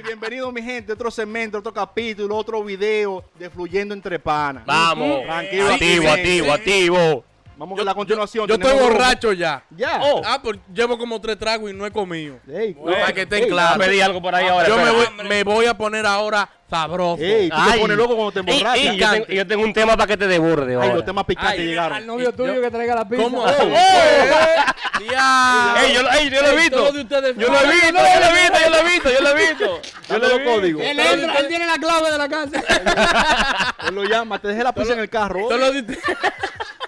Hey, bienvenido mi gente, otro segmento, otro capítulo, otro video de Fluyendo entre Panas. Vamos. Tranquilo, Activo, activo, activo. Vamos con la continuación. Yo estoy borracho ya. Ya. Oh. Ah, pues llevo como tres tragos y no he comido. Ey, Para que estén ey, claros. A pedir algo por ahí ahora. Yo me voy, me voy a poner ahora sabroso. Ey, tú te pones loco cuando te Y- emborrachas. y yo, tengo, yo tengo un tema para que te desborde Ay, los temas picantes Ay, llegaron. Al novio tuyo yo- que traiga la pizza. ¿Cómo? Oh, ¡Oh! ¡Diablo! Ey, yo, lo- ey, yo lo he Ey, visto. Yo lo he visto, yo lo he visto, yo lo he visto, yo lo he visto. Yo lo códigos. Él entra, él tiene la clave de la casa. Él lo llama, te dejé la pizza en el carro. Todo lo de ustedes-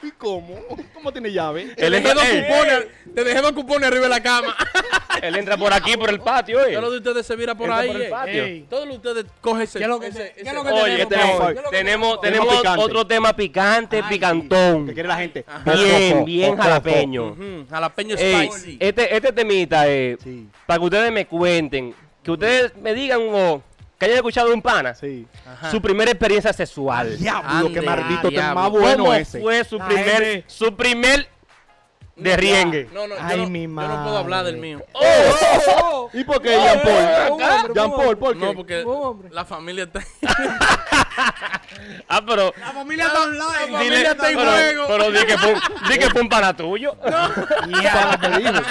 ¿Y cómo? ¿Cómo tiene llave? Te Él dejé entra- dos cupones, te dejé dos cupones arriba de la cama. Él entra por aquí, por el patio, eh. Todo lo de ustedes se vira por Entra ahí. por el eh. patio. Ey, Todo lo de ustedes coge ese. ¿Qué es lo que ese- ese- lo que Oye, tenemos, tenemos, tenemos, tenemos otro tema picante, picantón. Que quiere la gente. Bien, bien jalapeño. Jalapeño Ey, spicy. este, este temita, eh, Sí, para que ustedes me cuenten, que ustedes me digan o que hayan escuchado de un pana, sí. Ajá. su primera experiencia sexual. Diablo, qué maldito tema más bueno ¿Cómo ese. fue su primer, su primer derriengue? No, no, yo, Ay, no, mi yo no puedo hablar del mío. Oh, ¿Y por qué, Jean Paul? Jean Paul. ¿por qué? No, porque la familia está. Ah, pero... La familia está online. La familia está en pero, juego. pero di que fue, un- di que fue un pana tuyo. Oigan,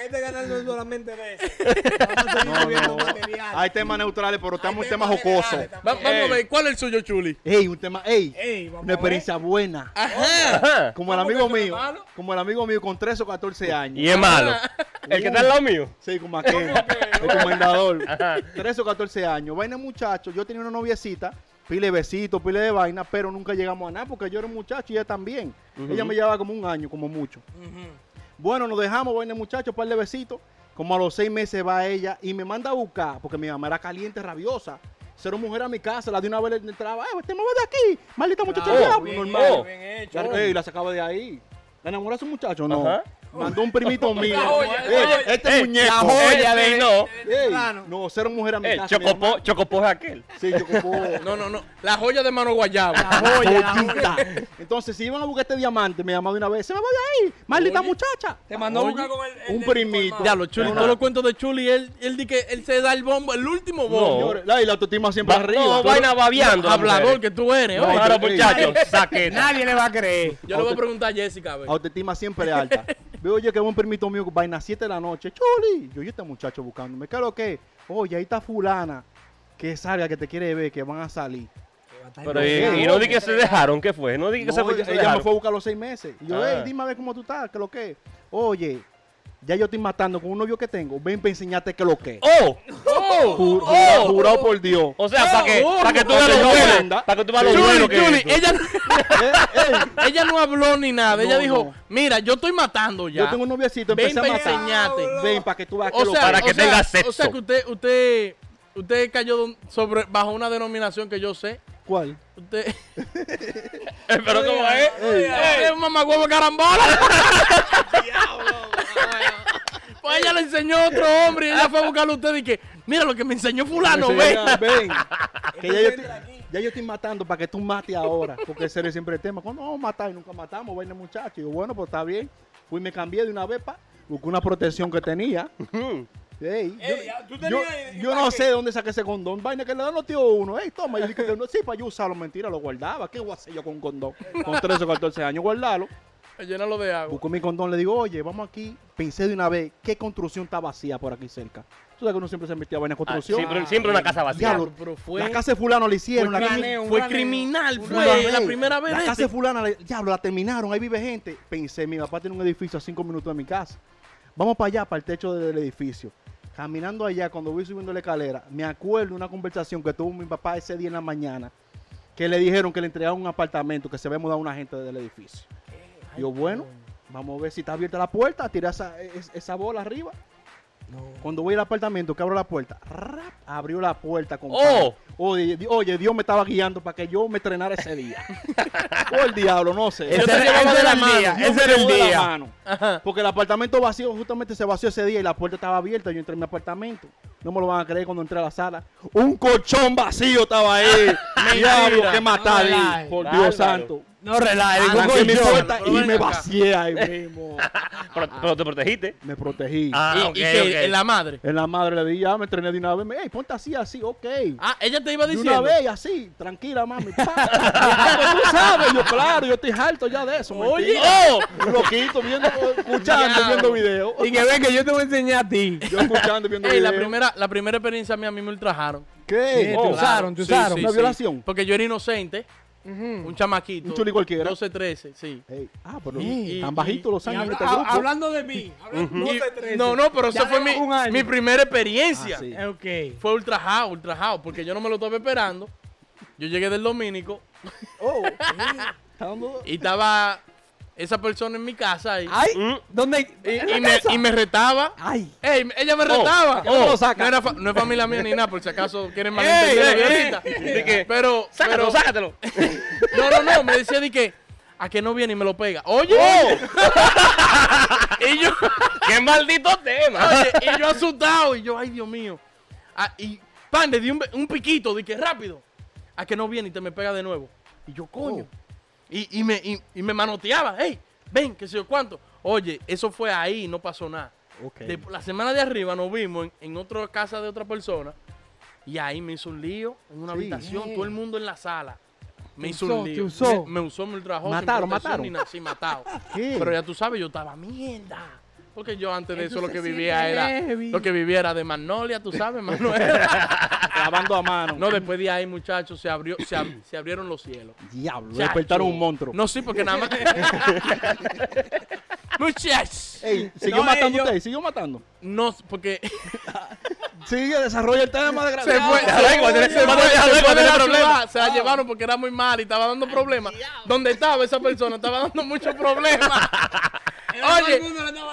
este canal no es solamente de eso. Vamos a seguir No, no. material. Hay temas neutrales, pero estamos en temas jocosos. vamos a ver, ¿cuál es el suyo, Chuli? Ey, un tema, ey, una experiencia buena. Ajá. Ajá. Como el ¿Cómo amigo mío, como el amigo mío con 13 o 14 años. Y es malo. El que está al lado mío. Sí, como aquel, el comendador. 13 o 14 años. Vaina muchacho, yo tenía una noviecita, pile besitos, pile de vaina, pero nunca llegamos a nada porque yo era un muchacho y ella también. Ella me llevaba como un año, como mucho. Bueno, nos dejamos, vaina muchacho, par de besitos. Como a los seis meses va ella y me manda a buscar, porque mi mamá era caliente, rabiosa. Cero mujer a mi casa, la de una vez le entraba, ¡eh, te mueves de aquí! Maldita muchacha, Claro, diablo", bien normal. hecho, bien hecho. La, ey, la sacaba de ahí. ¿La enamoraste un muchacho? No. Ajá. Mandó un primito mío. La joya, Ey, la joya. este Ey, muñeco. la joya de no. No, cero mujer a mi casa. Chocopó, es aquel. Sí, Chocopó. No, no, no. La joya de mano guayabo. joya, la Joyita. Entonces, si iban a buscar este diamante, me llamaba de una vez. Se me va de ahí, maldita Oye. muchacha. Te mandó a Oye, buscar con el, el un del primito. informado. Diablo, Chuli, No, todos no. los cuentos de Chuli, él, él dice que él se da el bombo, el último bombo. La, y la autoestima siempre Va- arriba. no, vaina las Hablador que tú eres, No. Claro, muchachos. Nadie le va a creer. Yo le voy a preguntar a Jessica, a ver. Autoestima siempre alta. Veo yo que un primito mío, vaina 7 de la noche. Chuli. Yo, y este muchacho buscándome. ¿Qué es lo que? Oye, ahí está fulana. Que salga, que te quiere ver, que van a salir. Pero y, y no di que se dejaron, ¿qué fue? No di que No, se, ella, se ella me dejaron. fue a buscar los seis meses. Y yo, Ah. hey, dime a ver cómo tú estás, que lo que. Oye, ya yo estoy matando con un novio que tengo. Ven para enseñarte que lo que. ¡Oh! ¡Oh! jura- Jurado por Dios. O sea, para que, Oh, pa' que tú veas que lo yo bueno. aprenda. Para que tú veas lo Chuli, bueno que Chuli, es. ella, no- Eh, eh, ella no habló ni nada. ella No, dijo, no. mira, yo estoy matando ya. Yo tengo un noviecito, Ven empecé a para matar. enseñarte. Ven para que tú veas que O lo sea, para que sea- tenga O sea sexo. que usted, usted, usted cayó sobre, bajo una denominación que yo sé. ¿Cuál? Usted Eh, Pero ¿cómo es? Ey. es un mamagüevo carambola. Pues ella le enseñó a otro hombre y ella fue a buscarlo a usted y que, mira lo que me enseñó fulano, ven. que ya yo, estoy, ya yo estoy matando para que tú mates ahora. Porque ese es siempre el tema. Cuando vamos a matar y nunca matamos, vaina muchacho. Y yo, bueno, pues está bien. Fui y me cambié de una vez para buscar una protección que tenía. Ey, yo, Ey, ya, ¿tú yo- tenías- yo no sé de dónde saqué ese condón. Vaina que le dan los tíos uno. Ey, toma. Yo dije que no, sí, para yo usarlo. Mentira, lo guardaba. ¿Qué voy a hacer yo con un condón? Con 13 o 14 años, guardarlo. Llénalo de agua. Busco mi condón, le digo, oye, vamos aquí. Pensé de una vez, ¿qué construcción está vacía por aquí cerca? Tú sabes que uno siempre se metía en Ah, construcción. siempre, siempre una casa vacía. Diablo, pero fue, la casa de fulano le hicieron. fue, la fue graneo, criminal, fue graneo. la primera vez. La casa de fulana, le- diablo, la terminaron, ahí vive gente. Pensé, mi papá tiene un edificio a cinco minutos de mi casa. Vamos para allá, para el techo del edificio. Caminando allá, cuando voy subiendo la escalera, me acuerdo de una conversación que tuvo mi papá ese día en la mañana, que le dijeron que le entregaron un apartamento, que se ve mudar una gente del edificio. Yo, bueno, vamos a ver si está abierta la puerta, tira esa, es- esa bola arriba. Cuando voy al apartamento, que abro la puerta, ¡rap! abrió la puerta con ¡Oh! Oye, di- oye, Dios me estaba guiando para que yo me estrenara ese día. o el diablo, no sé. Ese, era el día. Ese era el día. Porque el apartamento vacío, justamente se vació ese día y la puerta estaba abierta. Yo entré en mi apartamento. No me lo van a creer cuando entré a la sala. Un colchón vacío estaba ahí. Diablo, qué matar. Por. Dios santo. No ningún Arranqué mi puerta y me vacié ahí mismo. Pero, pero te protegiste. Me protegí. Ah, y, ok, y que en la madre. En la madre le di, ya me entrené de una vez. Ey, ponte así, así, ok. Ah, ella te iba de diciendo. una vez, así, tranquila, mami. Pa. Tú sabes, yo, claro, yo estoy harto ya de eso. Oye. Un loquito, viendo, escuchando, viendo videos. Y que ven que yo te voy a enseñar a ti. Yo escuchando, viendo Ey, la videos. primera, la primera experiencia mía a mí me ultrajaron. ¿Qué? Eh, Oh, te usaron, te Sí, usaron. sí, ¿Una sí. violación? Porque yo era inocente. Un chamaquito. Un chuli cualquiera. 12, 13, sí. Ey, ah, pero Y- tan bajitos los Y años en habla- este ha- hablando de mí. hablando- Y- 12, 13. no, no, pero Ya eso fue mi, llevo un año. mi primera experiencia. Ah, sí. Eh, Ok. Fue ultrajado, ultrajado, porque yo no me lo estaba esperando. Yo llegué del Domínico Oh, ¿está dando- y estaba esa persona en mi casa y, Ay, Mm. ¿dónde? y, ¿En la y me, y me retaba. Ay. Ey, ella me retaba. ¿qué no lo saca? No, era fa- no es familia mía ni nada, por si acaso quieren que, Pero, sácatelo, pero- sácatelo. no, no, no, me decía de que a que no viene y me lo pega. Oye, y yo, ¡Qué maldito tema! oye, y yo asustado, y yo, ay, Dios mío. Ah, y pan, le di un, un piquito, de que rápido, a que no viene y te me pega de nuevo. Y yo, coño. Y, y me, y, y me manoteaba, hey, ven, que sé yo cuánto. Oye, eso fue ahí, no pasó nada. De- la semana de arriba nos vimos en, en otra casa de otra persona y ahí me hizo un lío en una Sí. habitación, todo el mundo en la sala. Me hizo usó, un lío. usó. Me, me usó, me ultrajó. Mataron, mataron. ni nada, sí, matado. ¿Qué? Pero ya tú sabes, yo estaba mierda. Porque yo antes de Eso eso lo que vivía era heavy. lo que vivía era de Magnolia, tú sabes, Manuel. Lavando a mano. no, después de ahí, muchachos, se abrió se, ab- se abrieron los cielos. Diablo, Chacho. despertaron un monstruo. No, sí, porque nada más. Muchachos. Ey, ¿siguió No, matando yo- usted? ¿Siguió matando? No, porque Sigue, desarrolla el tema de se fue, se fue, la se llevaron porque era muy mal y estaba dando problemas. Donde estaba esa persona estaba dando muchos problemas. Oye,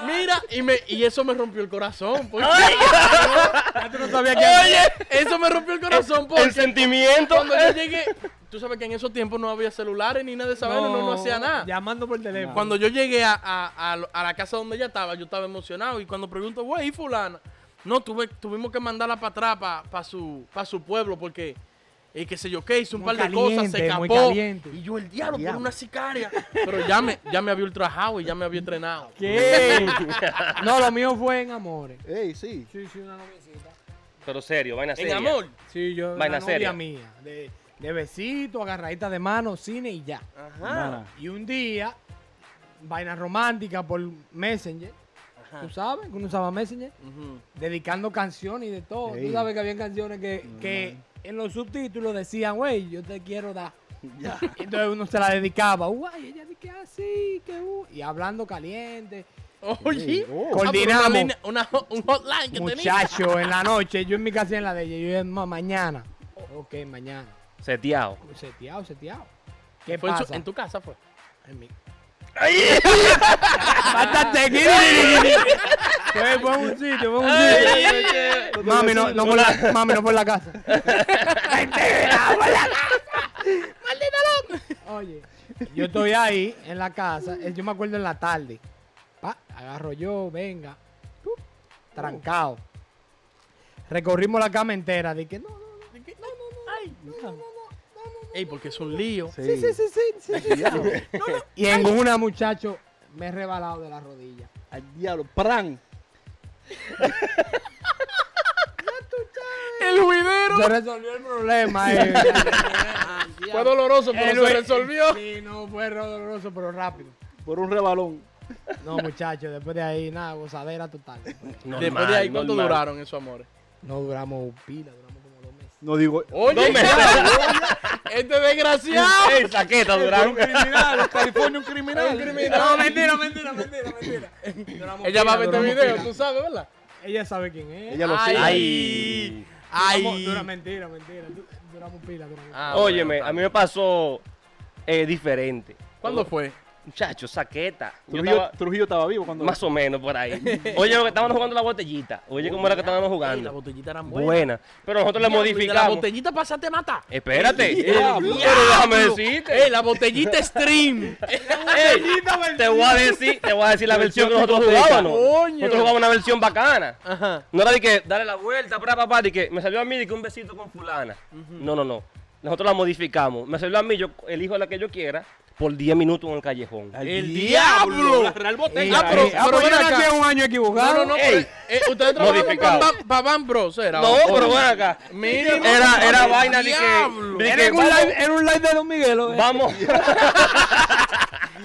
mira, y, me, y eso me rompió el corazón. Porque, Ya tú no sabías que oye, eso me rompió el corazón porque El sentimiento. cuando yo llegué, tú sabes que en esos tiempos no había celulares ni nada de vaina, no, no hacía nada. Llamando por teléfono. Cuando yo llegué a, a- a la casa donde ella estaba, yo estaba emocionado. Y cuando pregunto, güey, ¿y fulana? No, tuve, tuvimos que mandarla para atrás, para su, pa su pueblo, porque, eh, qué sé yo qué, hizo un Muy par de cosas, se escapó. caliente. Y yo, el diablo, por una sicaria. Pero ya me, ya me había ultrajado y ya me había entrenado. ¿Qué? no, lo mío fue en amores. Ey, sí. Sí, sí, una noviecita. Pero serio, vaina En seria. amor. Sí, yo, Vaina una novia seria. mía. De, de besito, agarradita de mano, cine y ya. Mana. Y un día, vaina romántica por Messenger. ¿Tú sabes? Que uno usaba Messenger. Dedicando canciones y de todo. Tú sabes que había canciones que, que en los subtítulos decían, güey, yo te quiero dar. Ya. Entonces uno se la dedicaba, guay, ella dice que así, que uh", y hablando caliente. Oye, Oh. Ah, Coordinamos. Una, línea- una- un hotline que tenía. Muchacho, en la noche, yo en mi casa en la de ella, yo "Ma- mañana. Ok, mañana. Seteado. Seteado, seteado. ¿Qué Fue en, su- pasa? en tu casa fue. En mi... Bátate, fue en un sitio, en un sitio. Mami, no, no por la, mami, no por la casa. Mentira, por la casa. Maldita loca. Oye, yo estoy ahí en la casa, eh, yo me acuerdo en la tarde. Pa, agarro yo, venga. Trancado. Recorrimos la cama entera. Dije, no, no, no, de que- no, no, no, Ay. no, no, no, no, no. Ey, porque es un lío. Sí. Sí, sí, sí, sí, sí, sí, sí. Y en una, muchacho, me he rebalado de la rodilla. Al diablo. Pran. El juidero. Se resolvió el problema. eh. Fue doloroso, pero El se resolvió. Sí, no, fue doloroso, pero rápido. Por un rebalón. No, muchachos, después de ahí, nada, gozadera total. Después de ahí, ¿cuánto normal. duraron esos amores? No duramos pila, duramos como dos meses. No digo. Oye, este desgraciado. Ey, saqueta, Durán. criminal, California un criminal. No, mentira, mentira, mentira, mentira. Ella va a ver este video, tú sabes, ¿verdad? Ella sabe quién es. Ella lo Ay. sigue. Ay. Duramos- Ay. Dura, mentira, mentira. Du- Duramos pila, duramos pila. Ah, Óyeme, bueno, a mí me pasó eh, diferente. ¿Cuándo fue? Muchacho, saqueta. Trujillo, estaba- Trujillo estaba vivo cuando... más o menos por ahí. Oye, lo que estábamos jugando la botellita. Oye, cómo era que estábamos jugando. botellitas eran buenas. Buena. Pero nosotros le de La modificamos. botellita pasaste a matar. Espérate. Pero déjame decirte. Ey, la botellita stream. Ey, te voy a decir, te voy a decir la versión que nosotros jugábamos. Nosotros jugábamos una versión bacana. Ajá. No era de que darle la vuelta, para papá, de que me salió a mí de que un besito con fulana. No, no, no. Nosotros la modificamos. Me salió a mí, yo elijo la que yo quiera, por 10 minutos en el callejón. El diablo. La Real Ah, Botella. pero- Eh, ah, pues ven acá. un año No, equivocado. no, no. Ey. pero, eh, ustedes para Bam- para Bam Bros, era. No, pero ven acá. Mira, Era, era el vaina de diablo. que, de Era que en un live, era un live de Don Miguel. ¿o? vamos.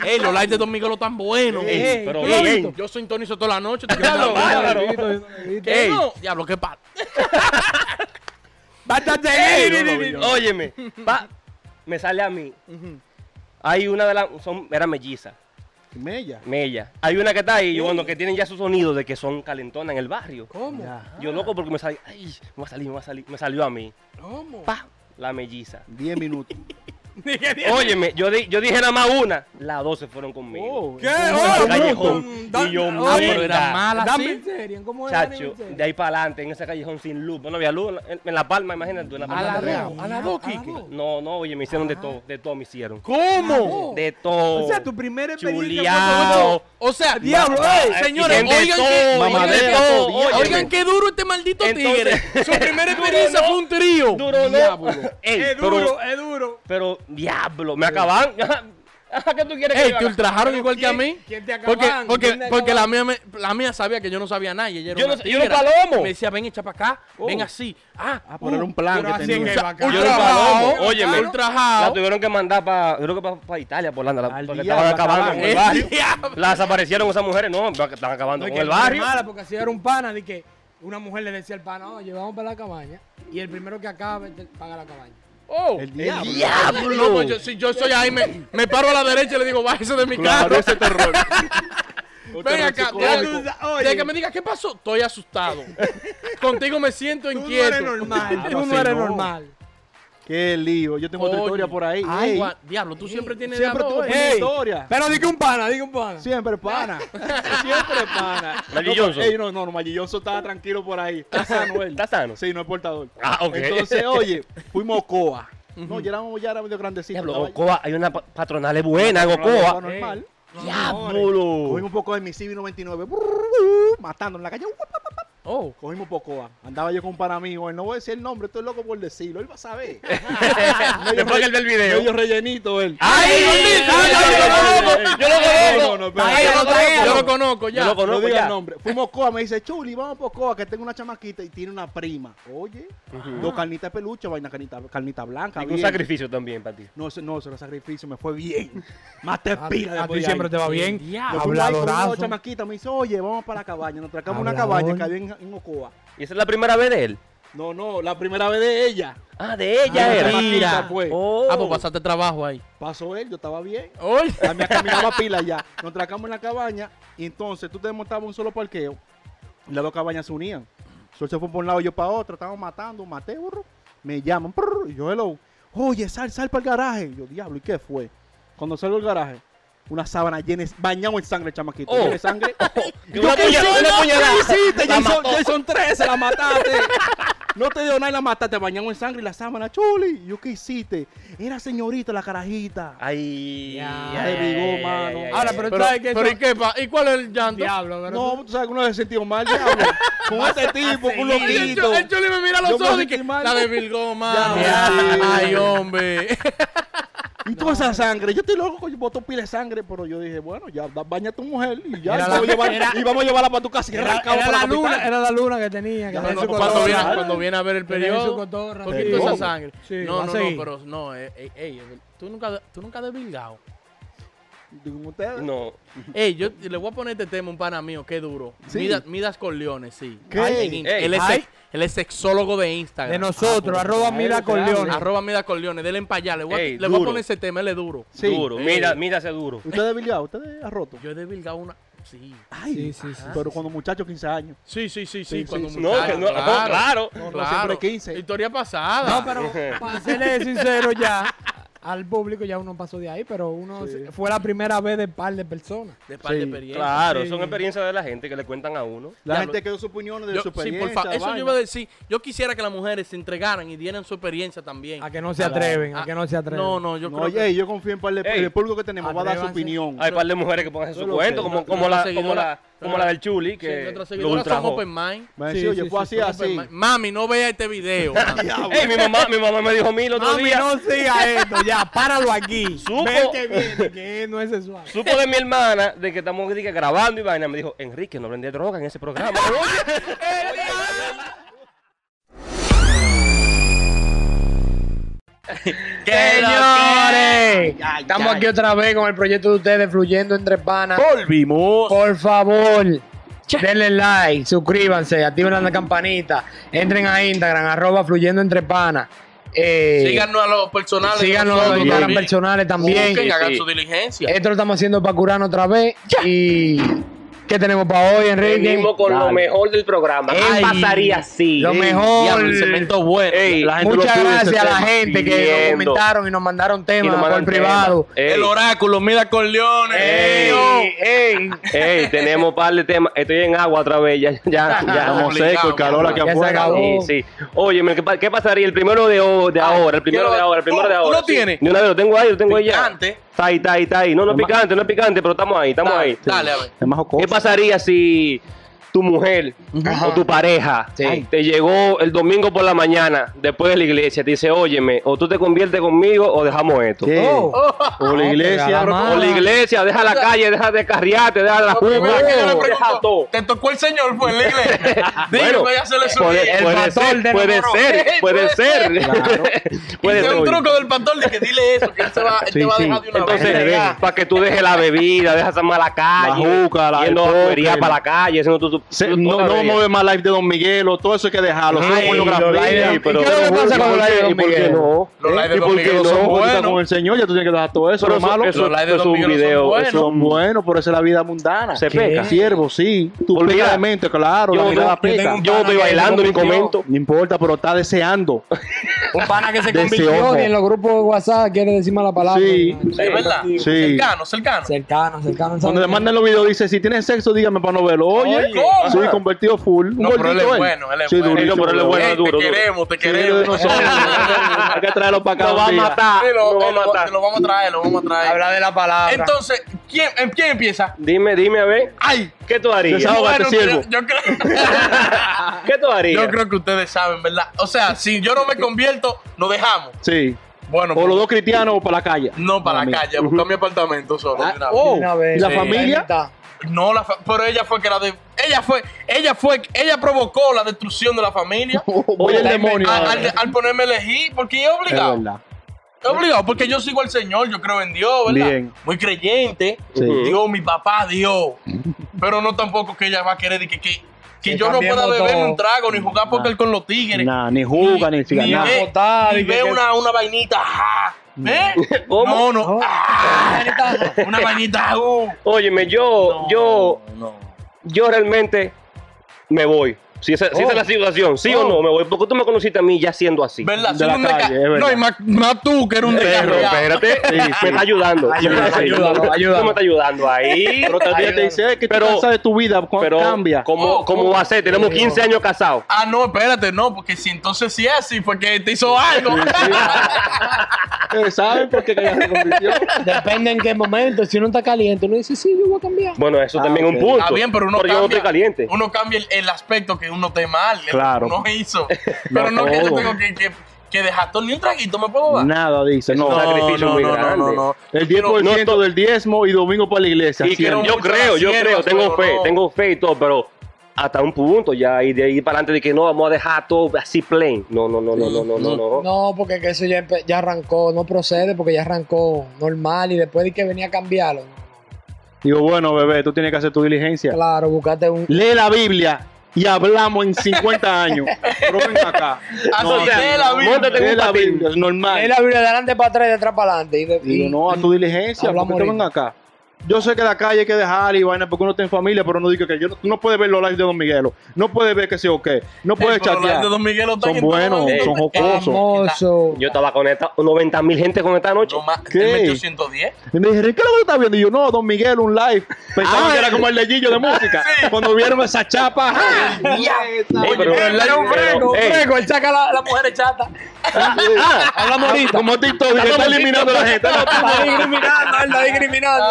Ey, los lives de Don Miguelo tan buenos. Ey, Ey, pero. Yo sintonizo toda la noche. ¿tú Claro, sabes? bárbaro. ¿Qué Ey. no? Diablo, qué pa. Bastante. Ey, Óyeme, me sale a mí. Hay una de las, son, era melliza, Mella. mella. Hay una que está ahí, yo, bueno, que tienen ya su sonido de que son calentonas en el barrio. ¿Cómo? Ya. Yo loco porque me salió, ay, me va a salir, me va a salir, me salió a mí. ¿Cómo? Pa, la melliza. 10 minutos. Óyeme, yo, di- yo dije nada más una, las dos se fueron conmigo. Oh, ¿Qué? un Oh, callejón. minuto. Y yo, Ah, pero era mierda. mala, Dame sí. en serio, ¿cómo era? Chacho, de ahí para adelante, en ese callejón sin luz. No había luz en, en la palma, imagínate tú, en la A palma la de dos, a la dos, Kike. No, no, oye, me hicieron de todo, de todo me hicieron. ¿Cómo? De todo. O sea, tu primera experiencia Chuleado. O sea, Diablo, ey, señores, oigan todo, que, oigan, qué duro este maldito Entonces- tigre. Su primera experiencia fue un trío. Duro, no. Es duro, es duro. pero, diablo, me acaban. ¿Qué tú quieres que Ey, yo te ultrajaron igual que a mí. ¿Quién te Porque, acaban? porque, ¿Quién te porque la, mía me- la mía sabía que yo no sabía nada y ella era Yo una no- yo era un tigra. palomo. Me decía, ven, echa para acá, Oh. ven así. Ah, Ah, pero era un plan pero que así tenía. que bacán. Yo era palomo, óyeme. La ultrajado. tuvieron que mandar para, yo creo que para Italia, por la, la- porque estaban acabando con el El barrio. Las desaparecieron esas mujeres, no, estaban acabando No, con que el barrio. mala porque si era un pana de que una mujer le decía al pana, oye, vamos para la cabaña y el primero que acabe paga la cabaña. Oh. El diablo. No, pues yo, si yo soy ahí, me, me paro a la derecha y le digo, bájese de mi Claro, carro. ese terror. Ven acá, de, que me diga qué pasó, estoy asustado. Contigo me siento Tú no inquieto. eres normal, tú no eres no. normal. Qué lío. Yo tengo otra Oye. historia por ahí. Ay, Ey, gua- diablo, tú siempre tienes siempre eh. una Ey. historia. Pero di que un pana, di que un pana. Siempre pana. Siempre pana. Magic no, Johnson. Ey, no, no, no, Magic Johnson estaba tranquilo por ahí. Está sano él. ¿Está sano? Sí, no es portador. Ah, ok. Entonces, oye, fuimos a Ocoa. No, ya éramos ya era medio grandecito. Diablo, estaba- hay una pa- patronal buena en Ocoa Ocoa. normal. Diablo. Cogimos un poco de mi CB 99, matando en la calle. Oh. Cogimos Pocoa. Andaba yo con un pana mío. Él no voy a decir el nombre, estoy loco por decirlo. Él va a saber. Después que él ve el video. Medio rellenito él. ¡Ay, gordito! ay, ¡Ay, ay, yo lo conozco! ¡Yo lo No. Ay, yo lo conozco. Yo lo conozco Yo ya. lo No conozco diga ya. el nombre. Fuimos a Coa, me dice, Chuli, vamos por Coa, que tengo una chamaquita y tiene una prima. Oye, dos carnitas de peluche, vaina carnita, carnita blanca. Y un sacrificio también para ti. No, no, ese era sacrificio, me fue bien. Más te pila a ti siempre te va bien. una Habladorazo. chamaquita, me dice, oye, vamos para la cabaña. Nos tracamos una cabaña que había en, en Ocoa. ¿Y esa es la primera vez de él? No, no, la primera vez de ella. Ah, de ella La era. Mira. fue. Oh. Ah, pues pasaste trabajo ahí. Pasó él, yo estaba bien. Oye. La mía caminaba pila ya. Nos tracamos en la cabaña y entonces tú te montabas un solo parqueo y las dos cabañas se unían. Sol se fue por un lado y yo para otro. Estábamos matando, maté, burro. Me llaman, prrr, y yo, hello. Oye, sal, sal para el garaje. Yo, diablo, ¿y qué fue? Cuando salgo del garaje, una sábana llena, bañado en sangre, chamaquito. Oh. Llena de sangre. Puñalada, una ¿Qué puñalada. hiciste? Jason 13, la mataste. No te dio nada y la mataste, bañamos en sangre y la sábana, chuli. ¿Yo qué hiciste? Era señorita la carajita. Ay, Ya. ay, ay, mano. Ahora, pero, Pero, sabes que pero eso- ¿y qué? pa- ¿Y cuál es el llanto? Diablo, pero No, tú sabes que uno se sentido mal, diablo. Con este tipo, con loquito. Choli- el Choli me mira a los ojos y que mal. la de Virgo, mano. Ya, sí. Ay, hombre. Y toda esa sangre. Yo estoy loco, yo boto pila de sangre, pero yo dije, bueno, ya, da- baña a tu mujer y ya. Era la- vamos a llevar- era- y vamos a llevarla para tu casa y Era, arrancamos era para la la luna, era la luna que tenía. Que tenía no, su cuando, viene, cuando viene a ver el su periodo, cotorra. poquito Sí. esa sangre. Sí, no, a no, no, seguir. pero no, eh, ey, ey, tú nunca, tú nunca has desvilgado. Ustedes. No. Ey, yo le voy a poner este tema a un pana mío, qué duro. Sí. Midas, Midas Corleone, sí. ¿Qué? Ay, en Ey. él, es sex- él es sexólogo de Instagram. De nosotros, Ah, arroba pues, Mira a él, claro. Corleone. Arroba Midas Corleone, denle para allá. Le voy, a, Ey, le voy a duro. poner ese tema, él es duro. Sí. Duro. Mira, mira ese duro. ¿Ustedes bilgado? ¿Ustedes ha roto? Yo he desvilgado una. Sí. Ay, Sí, sí, sí. Pero cuando muchacho 15 años. Sí, sí, sí, sí. Sí, cuando sí. No, que no, no, claro. No, no, claro. siempre 15. Historia pasada. No, pero para serle sincero ya, al público, ya uno pasó de ahí, pero uno Sí. fue la primera vez de par de personas. De par de Sí, experiencia. Claro, Sí. son experiencias de la gente que le cuentan a uno. La Ya, gente lo- quedó su opinión de Yo- su sí, por experiencia. favor. Eso yo iba a decir. Yo quisiera que las mujeres se entregaran y dieran su experiencia también. A que no se atreven, a que no se atreven. No, no, yo No, creo oye, que. yo confío en par de- Ey. el público que tenemos, va a dar su opinión. Hay un par de mujeres que pongan su cuento, como, como, la, como, la, como la del Chuli, Sí, que nuestras lo ultrajó. open mind. Me Sí, decía, oye, sí, fue sí, así, así. Mami, no vea este video. mami. Ey, mi mamá, mi mamá me dijo a mí el otro Mami, día. no siga esto, ya, páralo aquí. Supo- que viene, que no es sexual. Supo de mi hermana de que estamos grabando y vaina. Me dijo, Enrique, no vendía droga en ese programa. Señores, estamos aquí otra vez con el proyecto de ustedes, Fluyendo Entre Panas. Volvimos. Por favor, denle like, suscríbanse, activen la campanita, entren a Instagram, arroba Fluyendo Entre Panas. Eh, Síganos a los personales. síganos Instagram también. personales también. Busquen, hagan Sí. su diligencia. Esto lo estamos haciendo para curarnos otra vez. Y ¿qué tenemos para hoy, Enrique? Venimos con lo mejor del programa. ¿Qué Ay, pasaría así? Lo mejor. Diablo, el cemento bueno. Ey, La gente Muchas lo gracias a la gente que nos comentaron y nos mandaron temas nos por privado. Ey, El oráculo, mira con leones. Ey, ey. ey, tenemos un par de temas. Estoy en agua otra vez. Ya, ya, ya. Estamos secos, el calor aquí afuera. Sí, sí. Oye, ¿qué, pa- qué pasaría el primero de, de ahora? El primero quiero- de ahora, el primero ¿Tú- de tú ahora. lo sí. tienes? De una vez lo tengo ahí, lo tengo ahí ya. Picante. Está ahí, está ahí, está ahí. No, no es picante, no es picante, pero estamos ahí, estamos ahí. Dale, a ver. Es más jocoso. ¿Qué pasaría si tu mujer Ajá. o tu pareja Sí. te llegó el domingo por la mañana después de la iglesia? Te dice, óyeme, o tú te conviertes conmigo o dejamos esto. Oh. O la iglesia. O la iglesia, deja la calle, deja de carriarte, deja la todo. ¿te tocó el señor? Fue en la iglesia. Bueno, Dígame, ya se le subió. Puede, El puede pastor ser, de puede ser, puede puede ser. Claro. Puede ser. un truco del pastor de que dile eso, que él, se va, él Sí, te va a dejar de una Entonces, vez. para que tú dejes la bebida, dejas a la calle, La juca, la- yendo el a juería póker. para la calle, haciendo tu, tu, Se- no, no ver más live de Don Miguel o todo eso hay que dejarlo. Ay, es los live de- pornografía. ¿Y qué es lo que pasa con los live de Don ¿Y por qué Miguel? no? Los live de ¿Y Don por qué Miguel no? son buenos. con el Señor ya tú tienes que dejar todo eso. Pero lo malo. eso- Los live de eso Don es un Miguel son video, Son buenos, por eso es la vida mundana. Se ¿Qué? peca. Siervo, sí. Pega de mente, claro. Yo- la mirada peca. estoy que bailando ni comento. No importa, pero está deseando. Un pana que se convirtió y en los grupos de WhatsApp quiere decirme la palabra. Sí. Es verdad. Cercano, cercano. Cercano, cercano. Cuando le mandan los videos, dice: Si tienes sexo, dígame para no verlo. Oye, Oye, ¿cómo? Sí, convertido full. Un No, pero él gordito es bueno, él es Sí, bueno. durísimo, No, pero él es bueno, duro, te queremos, te queremos. nosotros. Hay que traerlo para acá. Lo un va a matar. Sí, lo, Lo va a lo- matar. lo vamos a traer, lo vamos a traer. Habla de la palabra. Entonces, ¿quién, ¿quién empieza? Dime, dime a ver. ¡Ay! ¿Qué tú harías? Bueno, yo, yo creo, ¿Qué tú harías? yo creo que ustedes saben, ¿verdad? O sea, si yo no me convierto, lo dejamos. Sí. Bueno, O los dos cristianos o para la calle. no para la calle, buscar mi apartamento solo. de Ah, una vez. oh. Una vez. ¿Y la Sí. familia? No, la fa- pero ella fue que la de, ella fue, ella fue, ella provocó la destrucción de la familia. Oye, el demonio. al, al- al ponerme a elegir, porque es Es obligado. Es obligado, porque yo sigo al Señor, yo creo en Dios, ¿verdad? Bien. Muy creyente. Sí. Dios, mi papá, Dios. Pero no tampoco que ella va a querer que, que, que Que yo no pueda beber todo. un trago, ni jugar póker con los tigres. Nah, ni juga, ni ni nada. ve, Botar, ni ve que- una, una vainita, ajá. ¿Eh? ¿Cómo? No, no. Oh. ah, una vainita. Óyeme, yo, yo, no. yo realmente me voy. Si esa, si esa es la situación, sí o Oh. no, me voy. Porque tú me conociste a mí ya siendo así. ¿Verdad? De la me calle, ca- es verdad. No, y más, más tú que eres un Pero, descarriado. espérate, Sí, me sí. está ayudando. Ayúdalo, Sí, sí. ayúdalo, ayúdalo. Tú me estás ayudando ahí. Pero también te dice "Eh, que tú Pero- cansas de tu vida, Pero, cambia. ¿cómo, Oh, ¿cómo oh. va a ser? Tenemos 15 años casados. Ah, no, espérate, no, porque si entonces sí es así, fue que te hizo algo. ¿Saben por qué? Depende en qué momento. Si uno está caliente, uno dice, sí, yo voy a cambiar. Bueno, eso Ah, también es un punto. Está bien, pero uno yo no cambia. estoy caliente. Uno cambia el, el aspecto que uno esté mal. Claro. Uno hizo. Pero no, No que yo todo. tengo que, que, que dejar todo ni un traguito, ¿me puedo dar? Nada, dice. No, sacrificio muy grande. el 10% del diezmo y domingo para la iglesia. Y quiero yo creo, yo creo, tengo fe, no. tengo fe y todo, pero hasta un punto ya, y de ahí para adelante de que no, vamos a dejar todo así plain. No, no, no, no, no, no, no. no. No, porque que eso ya, ya arrancó, no procede porque ya arrancó normal y después de que venía a cambiarlo. Digo, bueno, bebé, tú tienes que hacer tu diligencia. Claro, buscate un... Lee la Biblia y hablamos en 50 años. Pero ven acá. Así No, la Biblia. la. Biblia, es normal. Lee la Biblia de adelante para atrás y de atrás para adelante. Y de- Digo, y- no, a tu diligencia. Hablamos ven acá. Yo sé que la calle hay que dejar y vaina porque uno está en familia, pero no digo que yo no, no puedes ver los lives de Don Miguelo. No puedes ver que sí o qué. No puedes Ey, pero los chatear. de Don Miguelo están Son buenos, lado. son jocosos. Famoso. Yo estaba conectado, 90 mil gente conectada anoche. No más, ¿Qué? él metió 110. Y me dijeron, ¿qué es lo que tú estás viendo? Y yo, no, Don Miguel, un live. Pensaban Ah, que era como el de Gillo de música. Cuando vieron esa chapa. ¡ay! Ey, Oye, pero- pero el live- Era un freco, un Ey. freco, él saca la, la mujer chata. Hablamos ahorita. Como TikTok, está eliminando a la gente. Está discriminando, él está discriminando.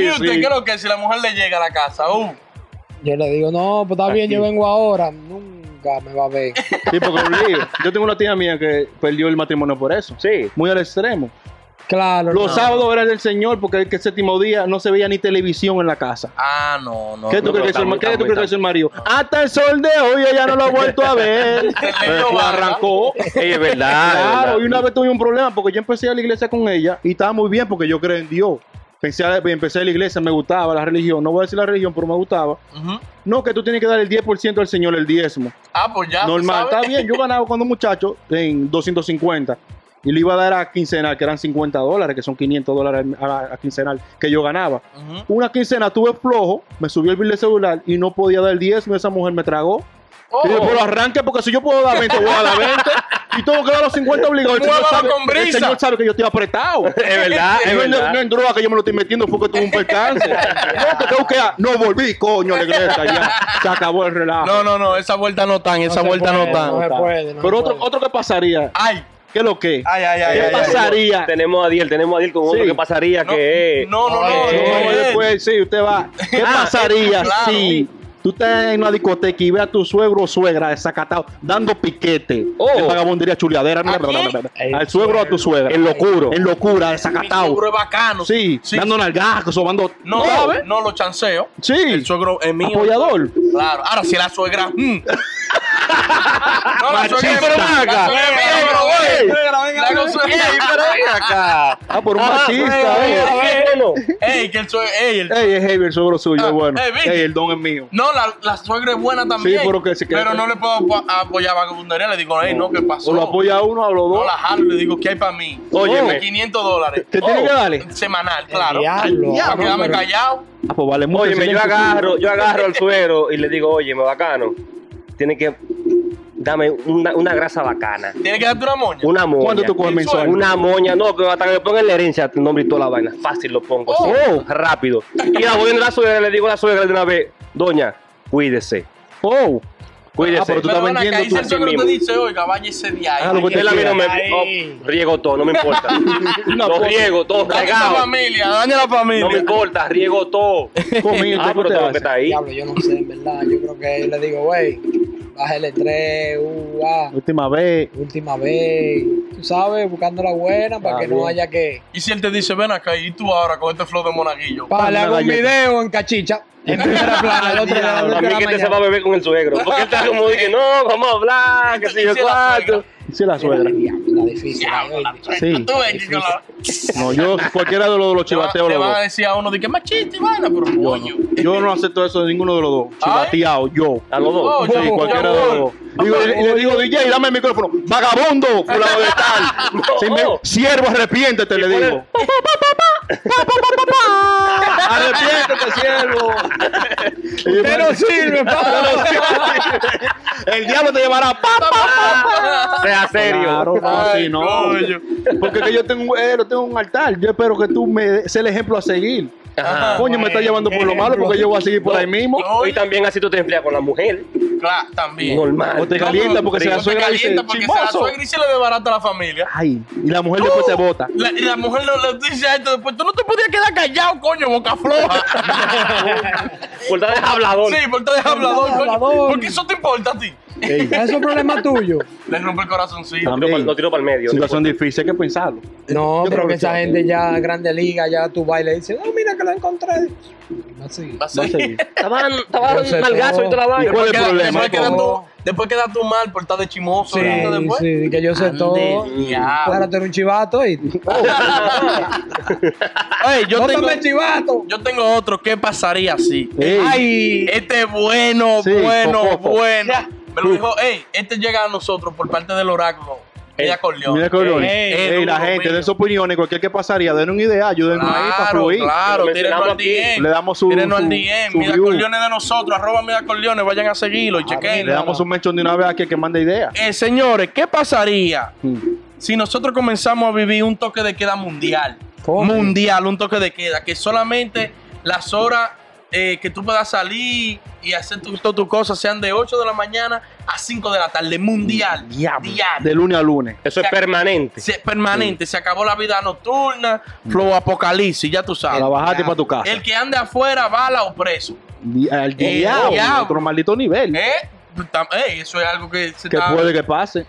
Sí, ¿usted sí. es lo que si la mujer le llega a la casa? Uh, Yo le digo, no, pues está bien, yo vengo ahora. Nunca me va a ver. Sí, porque es. Yo tengo una tía mía que perdió el matrimonio por eso. Sí. Muy al extremo. Claro. Los no. sábados era del Señor porque el séptimo día no se veía ni televisión en la casa. ah, no, no. ¿Qué tú no, crees que es el, ¿qué está tú muy- crees que es el marido? Hasta el sol de hoy ella no lo ha vuelto a ver. baja. arrancó. Ey, es verdad. es Claro, verdad. y una vez tuve un problema porque yo empecé a la iglesia con ella y estaba muy bien porque yo creo en Dios. Pensé empecé a la iglesia, me gustaba la religión. No voy a decir la religión, pero me gustaba. No, que tú tienes que dar el 10% al Señor, el diezmo. Ah, pues ya. Normal, está bien. Yo ganaba cuando muchacho en 250 y le iba a dar a quincenal, que eran 50 dólares, que son 500 dólares a, a quincenal, que yo ganaba. Una quincena tuve flojo, me subió el bill de celular y no podía dar el 10 y esa mujer me tragó. Oh. Y yo, pero arranque porque si yo puedo dar 20, voy a dar 20 y tengo que dar los 50 obligados. El, señor sabe- con brisa. el señor sabe que yo estoy apretado. Es verdad, es no, es- verdad. no droga que yo me lo estoy metiendo, fue que tuve un percance. no, que tengo que... No volví, coño, a la iglesia, ya. Se acabó el relajo. No, no, no, esa vuelta no tan, esa vuelta puede, no tan. no se puede, no Pero se otro, puede. otro que pasaría, Ay, ¿qué es lo que? ay, ay, ay. ¿Qué ay, ay. pasaría? Tenemos a Diel, tenemos a Diel con Sí. otro que pasaría No, que es. no, no, no, no, No, no, después, sí, usted va. ¿Qué Ah, pasaría claro. si tú estás en una discoteca y ves a tu suegro o suegra desacatado dando piquete? Oh. En vagabundería chuleadera. no, ¿A no, no, no, no. quién? Al suegro o a tu suegra. En locuro. En locura, desacatado. suegro es bacano. Sí, dando nalgas, sobando. No, ¿sabes? no lo chanceo. Sí. El suegro es mío. Apoyador. Claro. Ahora, si la suegra. mm. no, la suegra es Pero ven acá. La suegra es mía, pero Ey. güey. Acá. Ah, por un Ah, machista. ey, eh. ey, que el suegro. Ey, el. Ey, es heavy el suegro suyo, Ah, es bueno. ey, el don es mío. No, la, la suegra es buena también. pero que se Pero no le puedo apo- apoyar vagabundería. Le digo, ey, no, ¿qué pasó? O lo apoya a uno a los No dos. la jalo le digo, ¿qué hay para mí? Óyeme. 500 dólares. ¿Qué tiene Oh. que darle? Semanal, claro. Para Ah, no, quedarme callado. Ah, pues vale mucho. Oye, yo agarro, yo agarro al suero y le digo, oye, me bacano. Tiene que dame una, una grasa bacana. Tienes que darte una moña. Una moña. ¿Cuánto tú coges mensual? Una moña, no, que hasta que me pongan la herencia, tu nombre y toda la vaina. Fácil lo pongo, así, Oh. rápido. Y la voy a la suegra, le digo a la suegra de una vez, doña, cuídese, Oh. cuídese. Ah, pero tú Pero estás vendiendo tú así te mismo. dice, oiga, váyase de ahí. Ah, lo que Él a mí no me oh, riego todo, no me importa. Lo foto. riego todo Daña la familia, daña la No me familia. importa, riego todo. Conmigo, Ah, ¿qué pero te hace? que estar ahí. Diablo, yo no sé, en verdad. Yo creo que le digo, güey, bájale tres, uh, ah, Última vez. última vez. Tú sabes, buscando la buena para Ah, que no haya que. Y si él te dice, ven acá, y tú ahora con este flow de monaguillo. Para le hago un video en cachicha. En primera plana, el otro día, a mí que te se va a beber con el suegro. Porque él está como dije, no, vamos a hablar, que si yo si la cuatro. suegra. Sí, la suegra. Diablo, está difícil. Sí. No, yo cualquiera de los, de los Le va- chivateos le los van a decir a uno de que es machista y vaina, pero Yo coño. no, yo no acepto eso de ninguno de los dos. Chivateado, yo. A los dos. Oh, Sí, yo- cualquiera yo- de los dos. Digo, y, y le digo, DJ, dame el micrófono. Vagabundo, fulano de tal. Siervo, arrepiéntete, le digo. Arrepiéntete, siervo. Usted no sirve, papá. El diablo te llevará. Pa, pa, pa, pa. Sea serio. Claro, Ay, no. Porque que yo tengo, eh, tengo un altar. Yo espero que tú me des el ejemplo a seguir. Ajá. Coño, me está llevando por lo malo porque yo voy a seguir por ahí mismo. Y también así tú te enfrias con la mujer. Claro, también. Normal. O te calienta porque se la suegra dice calienta porque se la chismoso. suegra y se le desbarata a la familia. Ay, y la mujer después te bota. La, y la mujer no le dice a esto después, tú no te podías quedar callado, coño, boca floja. Por estar de hablador. sí, por estar de hablador, coño. hablador. Porque eso te importa a ti. Ey, Eso es problema tuyo. Le rompe el corazoncito. Lo tiro para el medio. situación difícil, hay que pensarlo. No, pero que esa gente ya grande liga, ya tú vas y le dices, oh, mira que lo encontré. Así. Va a Va a seguir. Estaban nalgazo y toda la vaina. ¿Cuál es el Queda- problema? Después queda, tú, mal por estar de chimoso. Sí, después. sí, que yo sé Ande todo. Ahora tú eres un chivato y. Ey, yo, tengo, ¡Bótame el chivato! yo tengo otro. ¿Qué pasaría así? Ey, ¡Ay! Este es bueno, Sí, bueno, bueno. Lo dijo, ey, este llega a nosotros por parte del oráculo. Media Corleone. Mira, Corleone. Ey, Ey, ey, la gente de sus opiniones, cualquier que pasaría, den una idea, ayúdenos ahí para Claro, fluir. claro, tírenos al. DM. Le damos su- Tírenos al su- DM. su Mira. Corleone de nosotros, arroba Mira Corleone, vayan a seguirlo y chequen. Le damos un mention de una vez a quien que mande ideas. Eh, señores, ¿qué pasaría Mm. si nosotros comenzamos a vivir un toque de queda mundial? ¿Cómo? Mundial, un toque de queda, que solamente las horas eh, que tú puedas salir y hacer tu- todas tus cosas sean de 8 de la mañana a 5 de la tarde, mundial. Diablo. Diario. De lunes a lunes. Eso es permanente. Se- permanente, se acabó la vida nocturna, flow apocalipsis, ya tú A la sabes. bajarte para tu casa. El que ande afuera, bala o preso. Di- Al El diablo, diablo. otro maldito nivel. ¿Eh? Eso es algo que se Que está- puede que pase.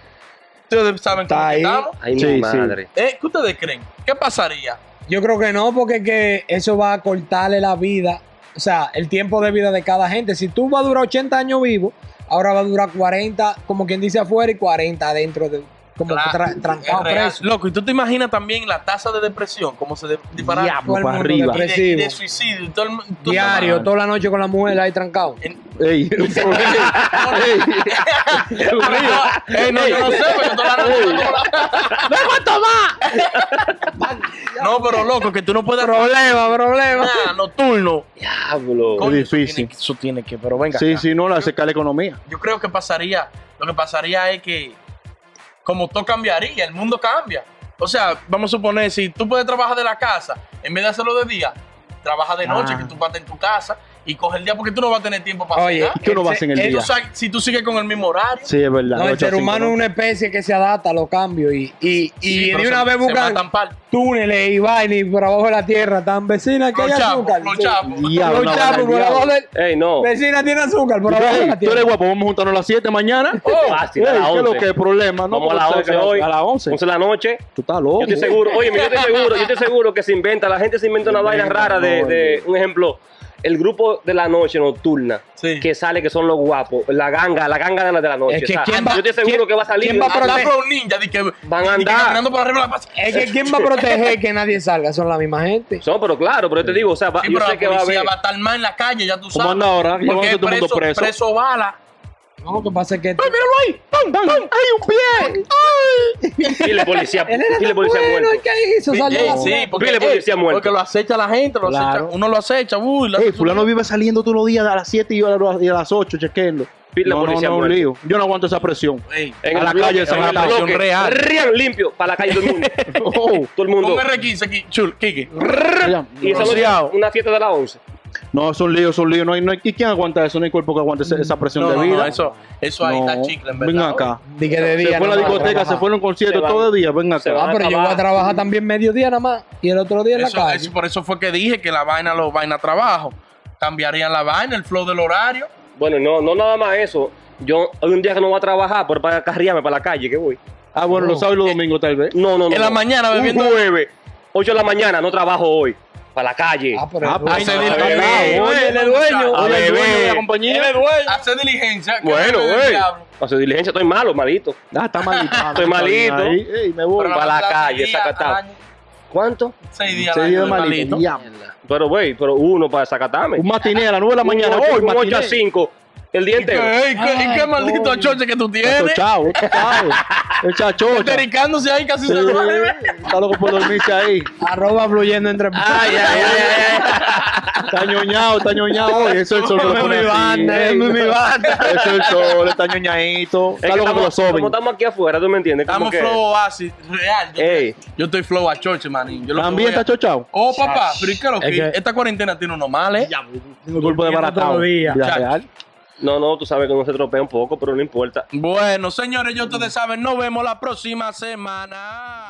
Ustedes saben cómo Está ahí. estamos. Ay, Sí, mi sí. madre. ¿Eh? ¿Qué ustedes creen? ¿Qué pasaría? Yo creo que no, porque es que eso va a cortarle la vida, o sea, el tiempo de vida de cada gente. Si tú vas a durar 80 años vivo, ahora va a durar 40, como quien dice afuera, y 40 adentro de, como tra- trancado es preso. Loco, y tú te imaginas también la tasa de depresión, cómo se dispara Diablo, todo el para mundo arriba. y de, y de depresivo. suicidio. todo el todo- Diario, toda la noche con la mujer ahí trancado. En- Ey. Ey, es. Ey, no, yo no sé, pero toda la noche como la- No, pero loco, que tú no puedes Problema, problema. nocturno. Diablo. Coño, eso difícil. tiene que- Eso tiene que, pero venga. Sí, acá. sí, no, la seca la economía. Yo creo que pasaría, lo que pasaría es que como todo cambiaría, el mundo cambia. O sea, vamos a suponer, si tú puedes trabajar de la casa, en vez de hacerlo de día, trabaja de noche, Ah. que tú vas en tu casa y coge el día porque tú no vas a tener tiempo para Oye, hacer ¿Y qué uno va a hacer en el día? Tú si tú sigues con el mismo horario, Sí, es verdad. No, el a ser humano ¿no? es una especie que se adapta a los cambios y, y, y de se- una vez buscan túneles y vainas y por abajo de la tierra, tan vecina que hay azúcar. los chapos. Los chapos por del abajo diablo. de... Ey, no. Vecina tiene azúcar por abajo de la tú tierra. eres guapo, vamos a juntarnos a las 7 mañana. Fácil, a Ey, las ¿Qué es lo 11. que es problema? No, Vamos a las tú 11 sabes que hoy. A las 11. 11 de la noche. Tú estás loco. Yo estoy seguro, oye, yo estoy seguro, yo estoy seguro que se inventa, la gente se inventa una vaina rara de, de, un ejemplo, el grupo de la noche nocturna Sí. que sale que son los guapos, la ganga, la ganga de la de la noche. Es que o sea, ¿quién va- yo estoy seguro quién- que va a salir. quién va a Habla proteger? ninja, que Van a que andar. caminando por arriba de la paz. Es que ¿quién va a proteger que nadie salga? Son la misma gente. No, pero claro, pero yo te digo, o sea, va- Sí, yo sé la que va a policía haber. va a estar más en la calle, ya tú sabes. ¿Cómo anda ahora? Que Porque llevan a todo el mundo preso, preso. preso bala. No, lo que pasa es que... ¡Míralo ahí! ¡Pam, pam! ¡Hay un pie! Pile policía, Él era pile tan policía bueno, muerto. ¿y ¿qué hizo? Salió Ey, la- sí, porque, Pile ey, policía muerto. porque lo acecha la gente, lo Claro. acecha, uno lo acecha, uy, lo Ey, fulano vive saliendo todos los días a las 7 y a las- y a las 8, chequenlo. Pile No, no, policía no, muerto. lío. Yo no aguanto esa presión. Ey, En A la bloque, calle en se el van a bloque, real. rían limpio para la calle todo el mundo. Oh, todo el mundo. Un R15 aquí, chul, Kiki. Y esa Rociado. una fiesta de las 11. No, son líos, son líos. No hay, no hay, ¿y ¿Quién aguanta eso? No hay cuerpo que aguante esa, esa presión No, de vida. no, eso, eso ahí No. está chicle, en verdad. Ven acá. De día Se fue a la discoteca, se fue a un concierto Se van. todo el día. Ven Se acá. Ah, pero yo voy a trabajar también mediodía nada más. Y el otro día en la calle. eso- por eso fue que dije que la vaina, los vaina trabajo. Cambiarían la vaina, el flow del horario. Bueno, no, no nada más eso. Yo hay un día que no voy a trabajar, pero para carriarme para la calle, que voy. Ah, bueno, los sábados y los domingos tal vez. No, no, no. En la no. mañana Un bebiendo- jueves, 8 de la mañana, no trabajo hoy. Para la calle. Ah, pero Ah, el dueño- se ah, el dueño. A de la compañía. Hacer diligencia. Bueno, güey. Hacer diligencia, estoy malo, malito. Ah, está malito. Ah, Estoy malito. ahí. Ey, me voy. Para la calle, sacatado. ¿Cuánto? Seis días Seis días de malito. malito. Pero, güey, pero uno para sacatarme. Un matiné a las 9 de la mañana. Hoy, un 8 matiné. a 5. El día ¿Y qué, qué- y qué maldito choche que tú tienes? chao, chao. Dericándose ahí casi Sí, se duerme. Está loco por dormirse ahí. Arroba fluyendo entre... Ay, ay, ay, ay. Está ñoñado, está ñoñado hoy. Eso es el sol que lo pone mi así. banda, es mi banda. Eso es el sol, está ñoñadito. Es Está que loco por los estamos, como estamos aquí afuera, ¿tú me entiendes? Como Estamos que- flow oasis, real. Yo, Ey. yo estoy flow a choche, manín. Yo lo que También está chochado. Oh, papá, pero ¿y qué es lo Es que? que- Esta cuarentena tiene unos males. Tengo el cuerpo de baratado. todos No, no, tú sabes que uno se tropea un poco, pero no importa. Bueno, señores, ya ustedes saben, nos vemos la próxima semana.